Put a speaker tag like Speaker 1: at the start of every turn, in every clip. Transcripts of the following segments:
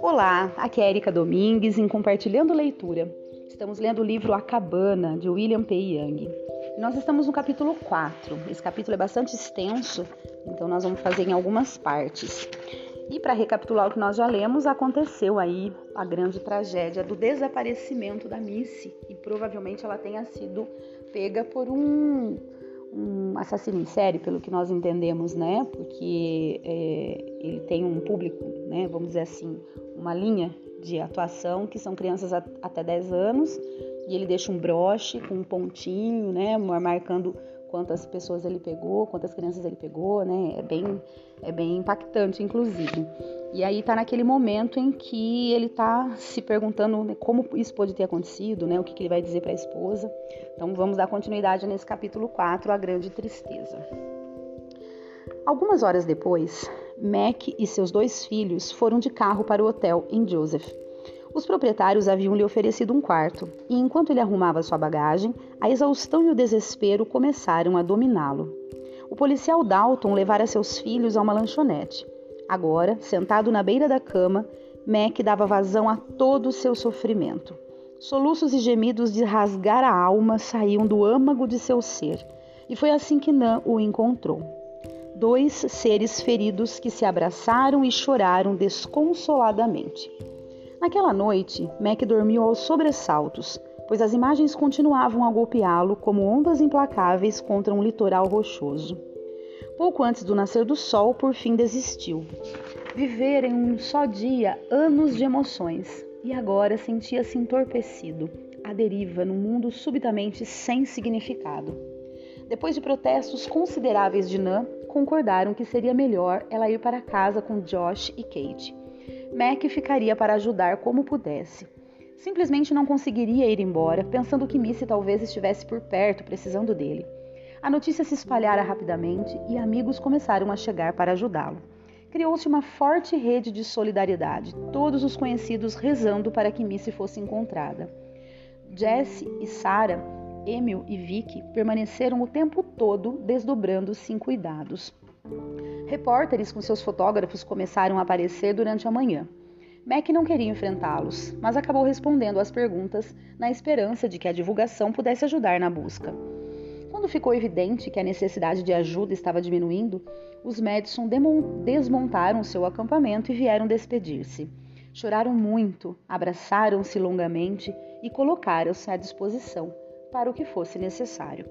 Speaker 1: Olá, aqui é Erika Domingues em Compartilhando Leitura. Estamos lendo o livro A Cabana, de William P. Young. Nós estamos no capítulo 4. Esse capítulo é bastante extenso, então nós vamos fazer em algumas partes. E para recapitular o que nós já lemos, aconteceu aí a grande tragédia do desaparecimento da Missy e provavelmente ela tenha sido pega por um um assassino em série, pelo que nós entendemos, né? Porque é, ele tem um público, né? Vamos dizer assim, uma linha de atuação que são crianças a, até 10 anos e ele deixa um broche com um pontinho, né? Marcando quantas pessoas ele pegou, quantas crianças ele pegou, né? É bem, é bem impactante, inclusive. E aí tá naquele momento em que ele tá se perguntando né, como isso pode ter acontecido, né? O que, que ele vai dizer para a esposa. Então vamos dar continuidade nesse capítulo 4, a grande tristeza. Algumas horas depois, Mac e seus dois filhos foram de carro para o hotel em Joseph. Os proprietários haviam lhe oferecido um quarto, e enquanto ele arrumava sua bagagem, a exaustão e o desespero começaram a dominá-lo. O policial Dalton levara seus filhos a uma lanchonete. Agora, sentado na beira da cama, Mac dava vazão a todo o seu sofrimento. Soluços e gemidos de rasgar a alma saíam do âmago de seu ser, e foi assim que Nan o encontrou. Dois seres feridos que se abraçaram e choraram desconsoladamente. Naquela noite, Mac dormiu aos sobressaltos, pois as imagens continuavam a golpeá-lo como ondas implacáveis contra um litoral rochoso. Pouco antes do nascer do sol, por fim desistiu. Viver em um só dia anos de emoções, e agora sentia-se entorpecido, à deriva num mundo subitamente sem significado. Depois de protestos consideráveis de Nan, concordaram que seria melhor ela ir para casa com Josh e Kate Mac ficaria para ajudar como pudesse. Simplesmente não conseguiria ir embora, pensando que Missy talvez estivesse por perto, precisando dele. A notícia se espalhara rapidamente e amigos começaram a chegar para ajudá-lo. Criou-se uma forte rede de solidariedade, todos os conhecidos rezando para que Missy fosse encontrada. Jesse e Sarah, Emil e Vicky permaneceram o tempo todo desdobrando-se em cuidados. Repórteres com seus fotógrafos começaram a aparecer durante a manhã. Mac não queria enfrentá-los, mas acabou respondendo às perguntas na esperança de que a divulgação pudesse ajudar na busca. Quando ficou evidente que a necessidade de ajuda estava diminuindo, os Madison desmontaram seu acampamento e vieram despedir-se. Choraram muito, abraçaram-se longamente e colocaram-se à disposição para o que fosse necessário.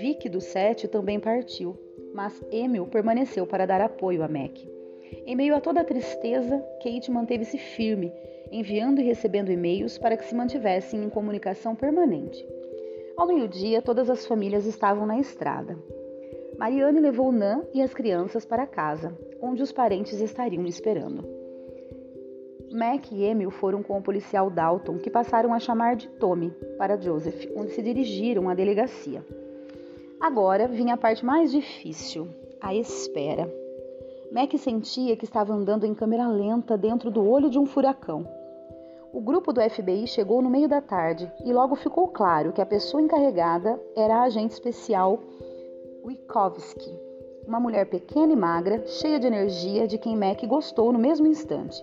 Speaker 1: Vic do Sete também partiu, mas Emil permaneceu para dar apoio a Mac. Em meio a toda a tristeza, Kate manteve-se firme, enviando e recebendo e-mails para que se mantivessem em comunicação permanente. Ao meio-dia, todas as famílias estavam na estrada. Mariane levou Nan e as crianças para casa, onde os parentes estariam esperando. Mac e Emil foram com o policial Dalton, que passaram a chamar de Tommy, para Joseph, onde se dirigiram à delegacia. Agora vinha a parte mais difícil, a espera. Mac sentia que estava andando em câmera lenta dentro do olho de um furacão. O grupo do FBI chegou no meio da tarde e logo ficou claro que a pessoa encarregada era a agente especial Witkowski, uma mulher pequena e magra, cheia de energia, de quem Mac gostou no mesmo instante.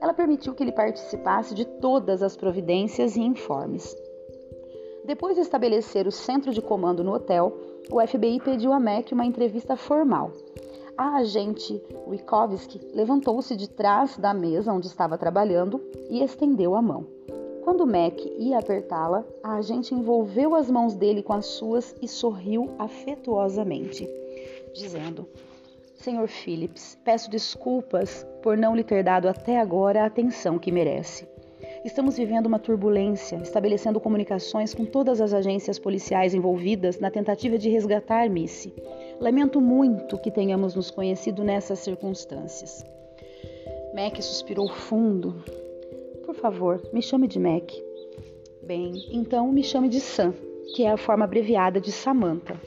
Speaker 1: Ela permitiu que ele participasse de todas as providências e informes. Depois de estabelecer o centro de comando no hotel, o FBI pediu a Mac uma entrevista formal. A agente Witkowski levantou-se de trás da mesa onde estava trabalhando e estendeu a mão. Quando Mac ia apertá-la, a agente envolveu as mãos dele com as suas e sorriu afetuosamente, dizendo: Senhor Phillips, peço desculpas por não lhe ter dado até agora a atenção que merece. Estamos vivendo uma turbulência, estabelecendo comunicações com todas as agências policiais envolvidas na tentativa de resgatar Missy. Lamento muito que tenhamos nos conhecido nessas circunstâncias. Mac suspirou fundo. Por favor, me chame de Mac. Bem, então me chame de Sam, que é a forma abreviada de Samantha.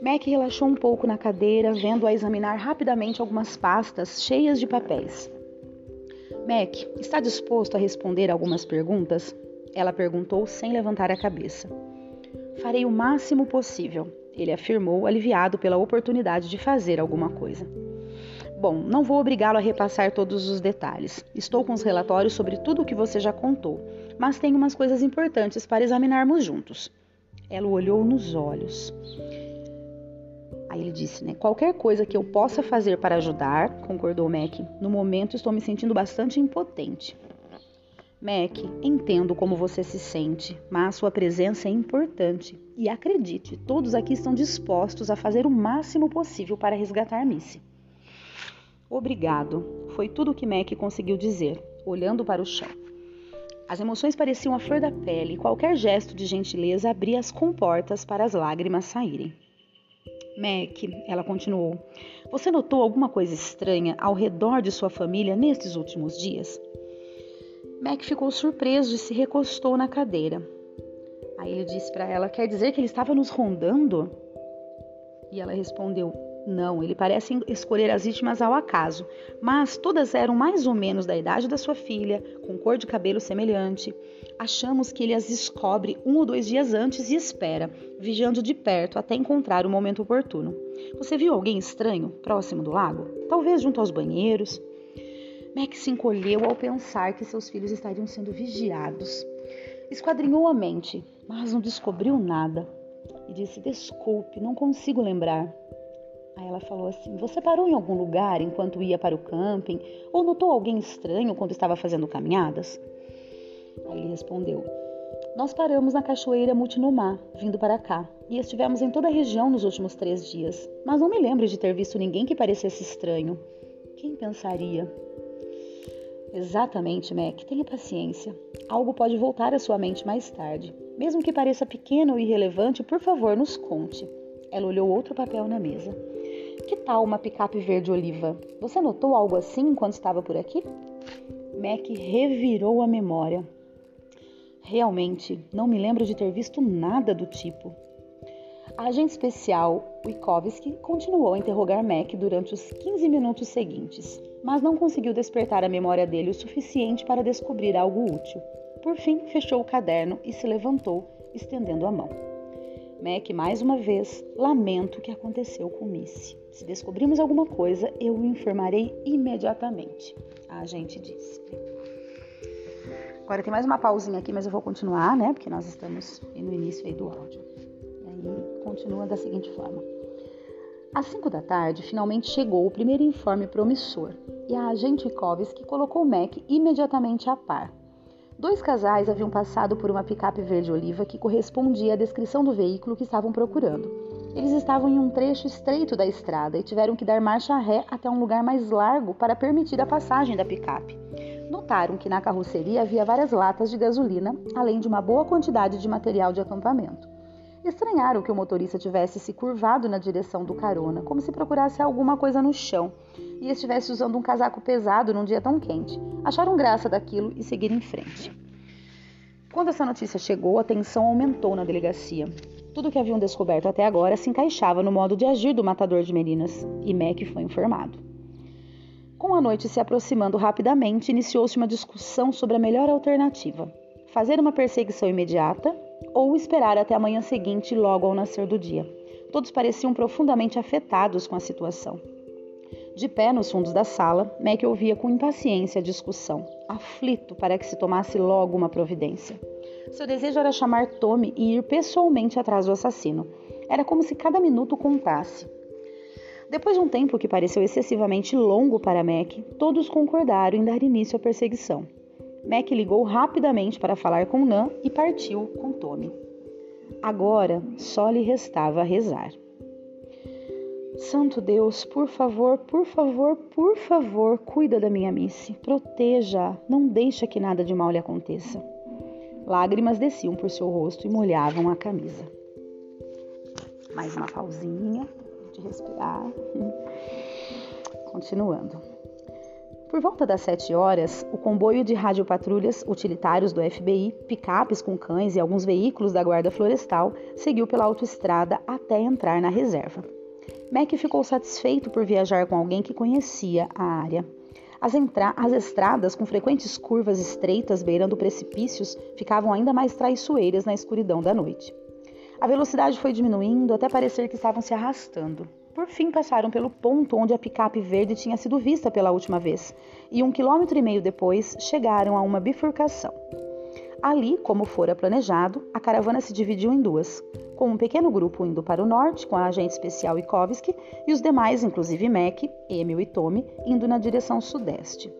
Speaker 1: Mac relaxou um pouco na cadeira, vendo-a examinar rapidamente algumas pastas cheias de papéis. Mac, está disposto a responder algumas perguntas? Ela perguntou sem levantar a cabeça. Farei o máximo possível. Ele afirmou, aliviado pela oportunidade de fazer alguma coisa. Bom, não vou obrigá-lo a repassar todos os detalhes. Estou com os relatórios sobre tudo o que você já contou, mas tenho umas coisas importantes para examinarmos juntos. Ela o olhou nos olhos. Aí ele disse, né? Qualquer coisa que eu possa fazer para ajudar, concordou Mac. No momento estou me sentindo bastante impotente. Mac, entendo como você se sente, mas sua presença é importante. E acredite, todos aqui estão dispostos a fazer o máximo possível para resgatar Missy. Obrigado, foi tudo o que Mac conseguiu dizer, olhando para o chão. As emoções pareciam a flor da pele e qualquer gesto de gentileza abria as comportas para as lágrimas saírem. Mac, ela continuou, você notou alguma coisa estranha ao redor de sua família nestes últimos dias? Mac ficou surpreso e se recostou na cadeira. Aí ele disse para ela: Quer dizer que ele estava nos rondando? E ela respondeu: não, ele parece escolher as vítimas ao acaso, mas todas eram mais ou menos da idade da sua filha, com cor de cabelo semelhante. Achamos que ele as descobre um ou dois dias antes e espera, vigiando de perto até encontrar o momento oportuno. Você viu alguém estranho próximo do lago? Talvez junto aos banheiros? Max se encolheu ao pensar que seus filhos estariam sendo vigiados. Esquadrinhou a mente, mas não descobriu nada. E disse: Desculpe, não consigo lembrar. Aí ela falou assim: Você parou em algum lugar enquanto ia para o camping? Ou notou alguém estranho quando estava fazendo caminhadas? Aí ele respondeu: Nós paramos na cachoeira Mutinomá, vindo para cá, e estivemos em toda a região nos últimos três dias, mas não me lembro de ter visto ninguém que parecesse estranho. Quem pensaria? Exatamente, Mac. Tenha paciência. Algo pode voltar à sua mente mais tarde. Mesmo que pareça pequeno ou irrelevante, por favor, nos conte. Ela olhou outro papel na mesa. Que tal uma picape verde oliva? Você notou algo assim quando estava por aqui? Mac revirou a memória. Realmente, não me lembro de ter visto nada do tipo. Agente especial Wikovski continuou a interrogar Mac durante os 15 minutos seguintes, mas não conseguiu despertar a memória dele o suficiente para descobrir algo útil. Por fim, fechou o caderno e se levantou, estendendo a mão. Mac, mais uma vez, lamento o que aconteceu com Missy. Se descobrirmos alguma coisa, eu o informarei imediatamente, a agente disse. Agora tem mais uma pausinha aqui, mas eu vou continuar, né? Porque nós estamos no início aí do áudio. Continua da seguinte forma. Às 5 da tarde, finalmente chegou o primeiro informe promissor e a agente Wikovski colocou Mac imediatamente a par. Dois casais haviam passado por uma picape verde-oliva que correspondia à descrição do veículo que estavam procurando. Eles estavam em um trecho estreito da estrada e tiveram que dar marcha ré até um lugar mais largo para permitir a passagem da picape. Notaram que na carroceria havia várias latas de gasolina, além de uma boa quantidade de material de acampamento. Estranharam que o motorista tivesse se curvado na direção do carona, como se procurasse alguma coisa no chão, e estivesse usando um casaco pesado num dia tão quente. Acharam graça daquilo e seguiram em frente. Quando essa notícia chegou, a tensão aumentou na delegacia. Tudo o que haviam descoberto até agora se encaixava no modo de agir do matador de meninas, e Mac foi informado. Com a noite se aproximando rapidamente, iniciou-se uma discussão sobre a melhor alternativa: fazer uma perseguição imediata ou esperar até a manhã seguinte, logo ao nascer do dia. Todos pareciam profundamente afetados com a situação. De pé nos fundos da sala, Mac ouvia com impaciência a discussão, aflito para que se tomasse logo uma providência. Seu desejo era chamar Tommy e ir pessoalmente atrás do assassino. Era como se cada minuto contasse. Depois de um tempo que pareceu excessivamente longo para Mac, todos concordaram em dar início à perseguição. Mac ligou rapidamente para falar com Nan e partiu com Tommy. Agora só lhe restava rezar. Santo Deus, por favor, por favor, por favor, cuida da minha Missy. Proteja, não deixa que nada de mal lhe aconteça. Lágrimas desciam por seu rosto e molhavam a camisa. Mais uma pausinha de respirar. Continuando. Por volta das sete horas, o comboio de radiopatrulhas utilitários do FBI, picapes com cães e alguns veículos da Guarda Florestal seguiu pela autoestrada até entrar na reserva. Mac ficou satisfeito por viajar com alguém que conhecia a área. As, as, estradas, com frequentes curvas estreitas beirando precipícios, ficavam ainda mais traiçoeiras na escuridão da noite. A velocidade foi diminuindo até parecer que estavam se arrastando. Por fim, passaram pelo ponto onde a picape verde tinha sido vista pela última vez, e um quilômetro e meio depois chegaram a uma bifurcação. Ali, como fora planejado, a caravana se dividiu em duas, com um pequeno grupo indo para o norte, com a agente especial Ikovsky, e os demais, inclusive Mac, Emil e Tommy, indo na direção sudeste.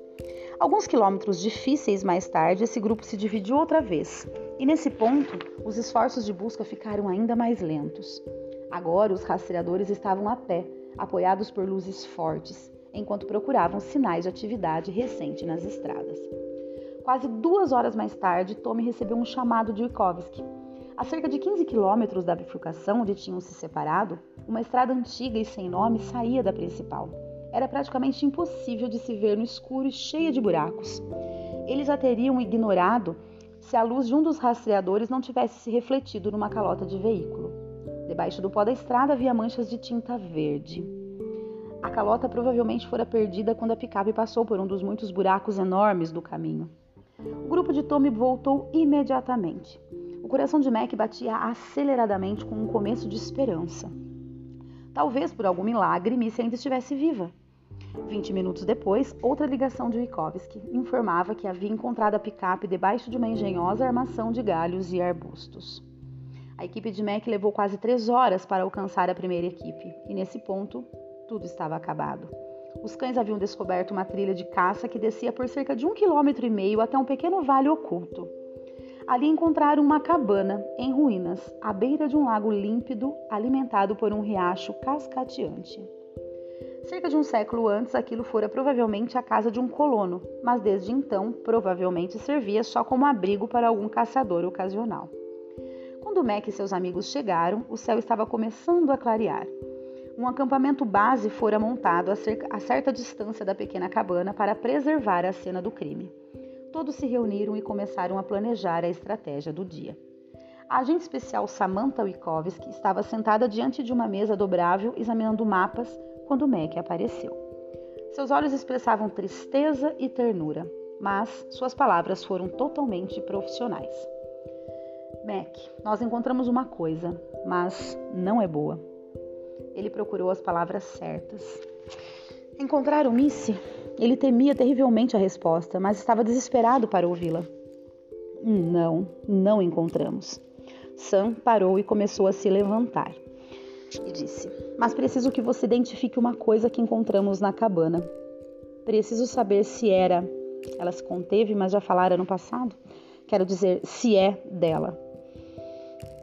Speaker 1: Alguns quilômetros difíceis mais tarde, esse grupo se dividiu outra vez, e nesse ponto, os esforços de busca ficaram ainda mais lentos. Agora, os rastreadores estavam a pé, apoiados por luzes fortes, enquanto procuravam sinais de atividade recente nas estradas. Quase duas horas mais tarde, Tommy recebeu um chamado de Wikovski. A cerca de 15 quilômetros da bifurcação onde tinham se separado, uma estrada antiga e sem nome saía da principal. Era praticamente impossível de se ver no escuro e cheia de buracos. Eles a teriam ignorado se a luz de um dos rastreadores não tivesse se refletido numa calota de veículo. Debaixo do pó da estrada havia manchas de tinta verde. A calota provavelmente fora perdida quando a picape passou por um dos muitos buracos enormes do caminho. O grupo de Tommy voltou imediatamente. O coração de Mac batia aceleradamente com um começo de esperança. Talvez por algum milagre Missy ainda estivesse viva. Vinte minutos depois, outra ligação de Wikovsky informava que havia encontrado a picape debaixo de uma engenhosa armação de galhos e arbustos. A equipe de Mac levou quase três horas para alcançar a primeira equipe, e nesse ponto, tudo estava acabado. Os cães haviam descoberto uma trilha de caça que descia por cerca de um quilômetro e meio até um pequeno vale oculto. Ali encontraram uma cabana em ruínas, à beira de um lago límpido, alimentado por um riacho cascateante. Cerca de um século antes, aquilo fora provavelmente a casa de um colono, mas desde então provavelmente servia só como abrigo para algum caçador ocasional. Quando Mac e seus amigos chegaram, o céu estava começando a clarear. Um acampamento base fora montado a certa distância da pequena cabana para preservar a cena do crime todos se reuniram e começaram a planejar a estratégia do dia. A agente especial Samantha Wikovsky estava sentada diante de uma mesa dobrável examinando mapas quando Mac apareceu. Seus olhos expressavam tristeza e ternura, mas suas palavras foram totalmente profissionais. Mac, nós encontramos uma coisa, mas não é boa. Ele procurou as palavras certas. Encontraram Missy? Ele temia terrivelmente a resposta, mas estava desesperado para ouvi-la. Não, não encontramos. Sam parou e começou a se levantar. E disse: Mas preciso que você identifique uma coisa que encontramos na cabana. Preciso saber se era. Ela se conteve, mas já falara no passado. Quero dizer, se é dela.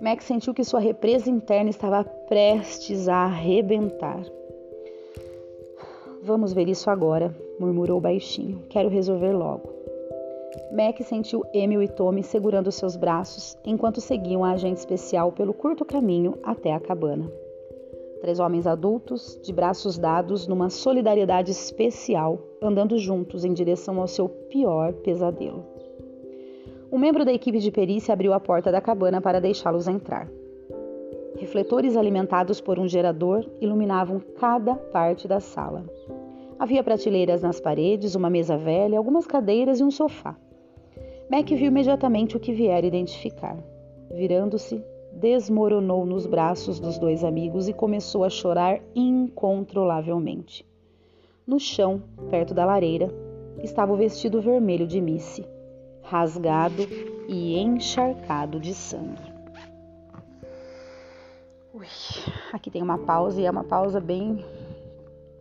Speaker 1: Max sentiu que sua represa interna estava prestes a arrebentar. Vamos ver isso agora, murmurou baixinho. Quero resolver logo. Mac sentiu Emil e Tommy segurando seus braços enquanto seguiam a agente especial pelo curto caminho até a cabana. Três homens adultos, de braços dados numa solidariedade especial, andando juntos em direção ao seu pior pesadelo. Um membro da equipe de perícia abriu a porta da cabana para deixá-los entrar. Refletores alimentados por um gerador iluminavam cada parte da sala. Havia prateleiras nas paredes, uma mesa velha, algumas cadeiras e um sofá. Mac viu imediatamente o que viera identificar. Virando-se, desmoronou nos braços dos dois amigos e começou a chorar incontrolavelmente. No chão, perto da lareira, estava o vestido vermelho de Missy, rasgado e encharcado de sangue. Ui, aqui tem uma pausa e é uma pausa bem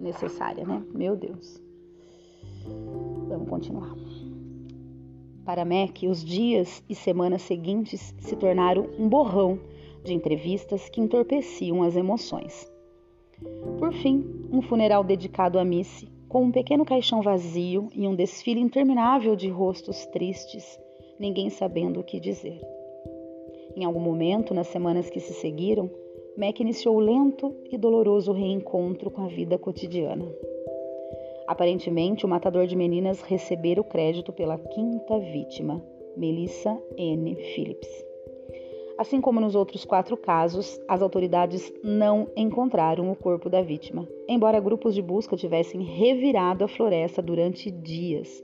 Speaker 1: necessária, né? Meu Deus. Vamos continuar. Para Mac, os dias e semanas seguintes se tornaram um borrão de entrevistas que entorpeciam as emoções. Por fim, um funeral dedicado a Missy, com um pequeno caixão vazio e um desfile interminável de rostos tristes, ninguém sabendo o que dizer. Em algum momento, nas semanas que se seguiram, Mac iniciou lento e doloroso reencontro com a vida cotidiana. Aparentemente, o matador de meninas recebera o crédito pela quinta vítima, Melissa N. Phillips. Assim como nos outros quatro casos, as autoridades não encontraram o corpo da vítima, embora grupos de busca tivessem revirado a floresta durante dias.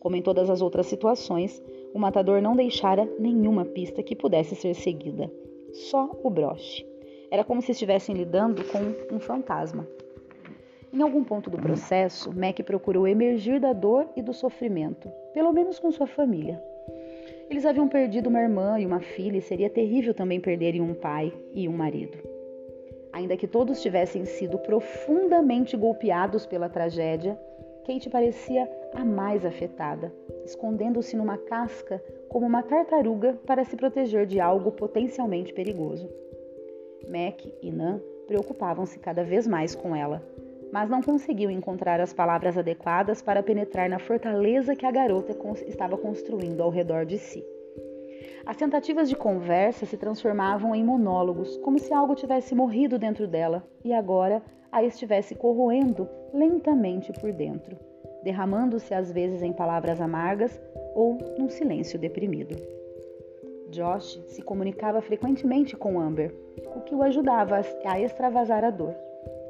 Speaker 1: Como em todas as outras situações, o matador não deixara nenhuma pista que pudesse ser seguida só o broche. Era como se estivessem lidando com um fantasma. Em algum ponto do processo, Mac procurou emergir da dor e do sofrimento, pelo menos com sua família. Eles haviam perdido uma irmã e uma filha e seria terrível também perderem um pai e um marido. Ainda que todos tivessem sido profundamente golpeados pela tragédia, Kate parecia a mais afetada, escondendo-se numa casca como uma tartaruga para se proteger de algo potencialmente perigoso. Mac e Nan preocupavam-se cada vez mais com ela, mas não conseguiu encontrar as palavras adequadas para penetrar na fortaleza que a garota estava construindo ao redor de si. As tentativas de conversa se transformavam em monólogos, como se algo tivesse morrido dentro dela e agora a estivesse corroendo lentamente por dentro, derramando-se às vezes em palavras amargas ou num silêncio deprimido. Josh se comunicava frequentemente com Amber, o que o ajudava a extravasar a dor.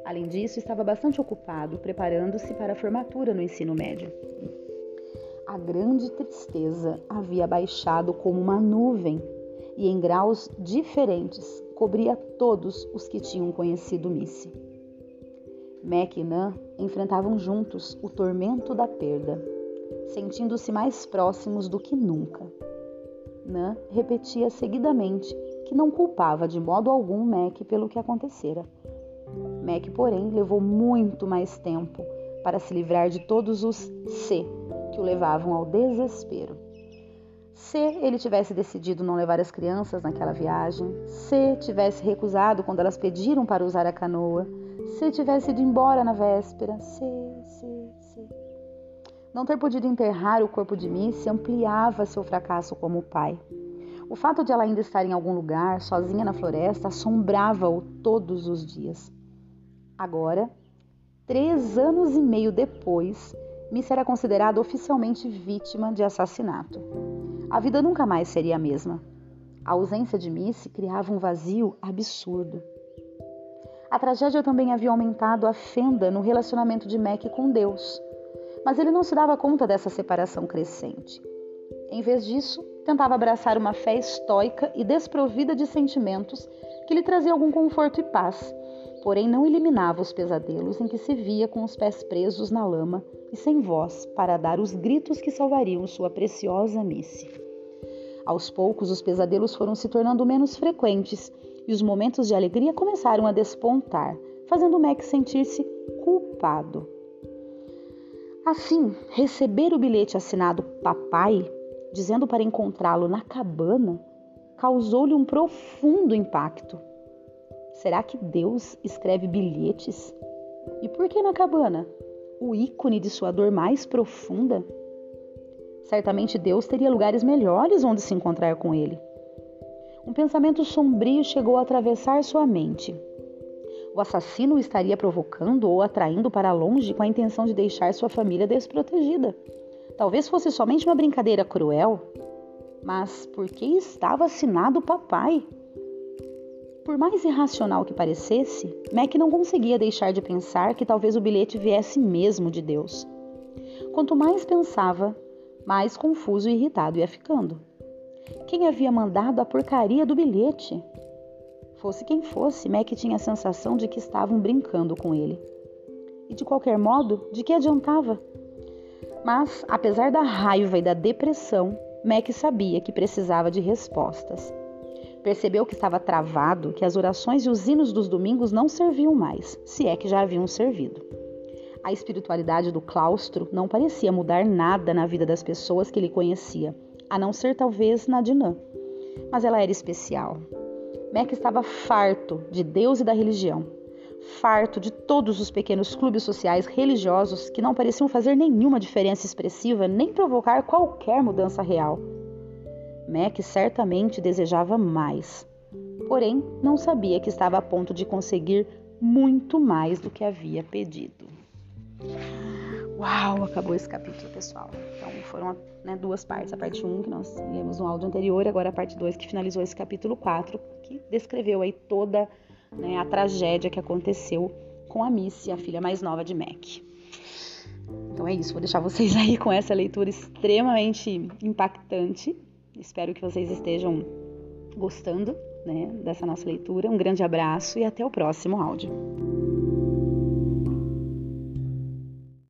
Speaker 1: Além disso, estava bastante ocupado preparando-se para a formatura no ensino médio. A grande tristeza havia baixado como uma nuvem e, em graus diferentes, cobria todos os que tinham conhecido Missy. Mac e Nan enfrentavam juntos o tormento da perda, sentindo-se mais próximos do que nunca. Nan repetia seguidamente que não culpava de modo algum Mac pelo que acontecera Mac, porém, levou muito mais tempo para se livrar de todos os se que o levavam ao desespero. Se ele tivesse decidido não levar as crianças naquela viagem, se tivesse recusado quando elas pediram para usar a canoa, se tivesse ido embora na véspera, se, se, se. Não ter podido enterrar o corpo de Missy ampliava seu fracasso como pai. O fato de ela ainda estar em algum lugar, sozinha na floresta, assombrava-o todos os dias. Agora, três anos e meio depois, Miss era considerada oficialmente vítima de assassinato. A vida nunca mais seria a mesma. A ausência de Miss criava um vazio absurdo. A tragédia também havia aumentado a fenda no relacionamento de Mac com Deus, mas ele não se dava conta dessa separação crescente. Em vez disso, tentava abraçar uma fé estoica e desprovida de sentimentos que lhe trazia algum conforto e paz, porém não eliminava os pesadelos em que se via com os pés presos na lama e sem voz para dar os gritos que salvariam sua preciosa Missy. Aos poucos, os pesadelos foram se tornando menos frequentes e os momentos de alegria começaram a despontar, fazendo Mac sentir-se culpado. Assim, receber o bilhete assinado Papai, dizendo para encontrá-lo na cabana, causou-lhe um profundo impacto. Será que Deus escreve bilhetes? E por que na cabana? O ícone de sua dor mais profunda? Certamente Deus teria lugares melhores onde se encontrar com ele. Um pensamento sombrio chegou a atravessar sua mente. O assassino o estaria provocando ou atraindo para longe com a intenção de deixar sua família desprotegida. Talvez fosse somente uma brincadeira cruel. Mas por que estava assinado papai? Por mais irracional que parecesse, Mac não conseguia deixar de pensar que talvez o bilhete viesse mesmo de Deus. Quanto mais pensava, mais confuso e irritado ia ficando. Quem havia mandado a porcaria do bilhete? Fosse quem fosse, Mac tinha a sensação de que estavam brincando com ele. E de qualquer modo, de que adiantava? Mas, apesar da raiva e da depressão, Mac sabia que precisava de respostas. Percebeu que estava travado, que as orações e os hinos dos domingos não serviam mais, se é que já haviam servido. A espiritualidade do claustro não parecia mudar nada na vida das pessoas que ele conhecia, a não ser talvez na Dinã. Mas ela era especial. Mac estava farto de Deus e da religião, farto de todos os pequenos clubes sociais religiosos que não pareciam fazer nenhuma diferença expressiva nem provocar qualquer mudança real. Mac certamente desejava mais, porém não sabia que estava a ponto de conseguir muito mais do que havia pedido. Uau, acabou esse capítulo, pessoal. Então foram né, duas partes. A parte 1 que nós lemos no áudio anterior, agora a parte 2 que finalizou esse capítulo 4, que descreveu aí toda né, a tragédia que aconteceu com a Missy, a filha mais nova de Mac. Então é isso, vou deixar vocês aí com essa leitura extremamente impactante Espero que vocês estejam gostando né, dessa nossa leitura. Um grande abraço e até o próximo áudio.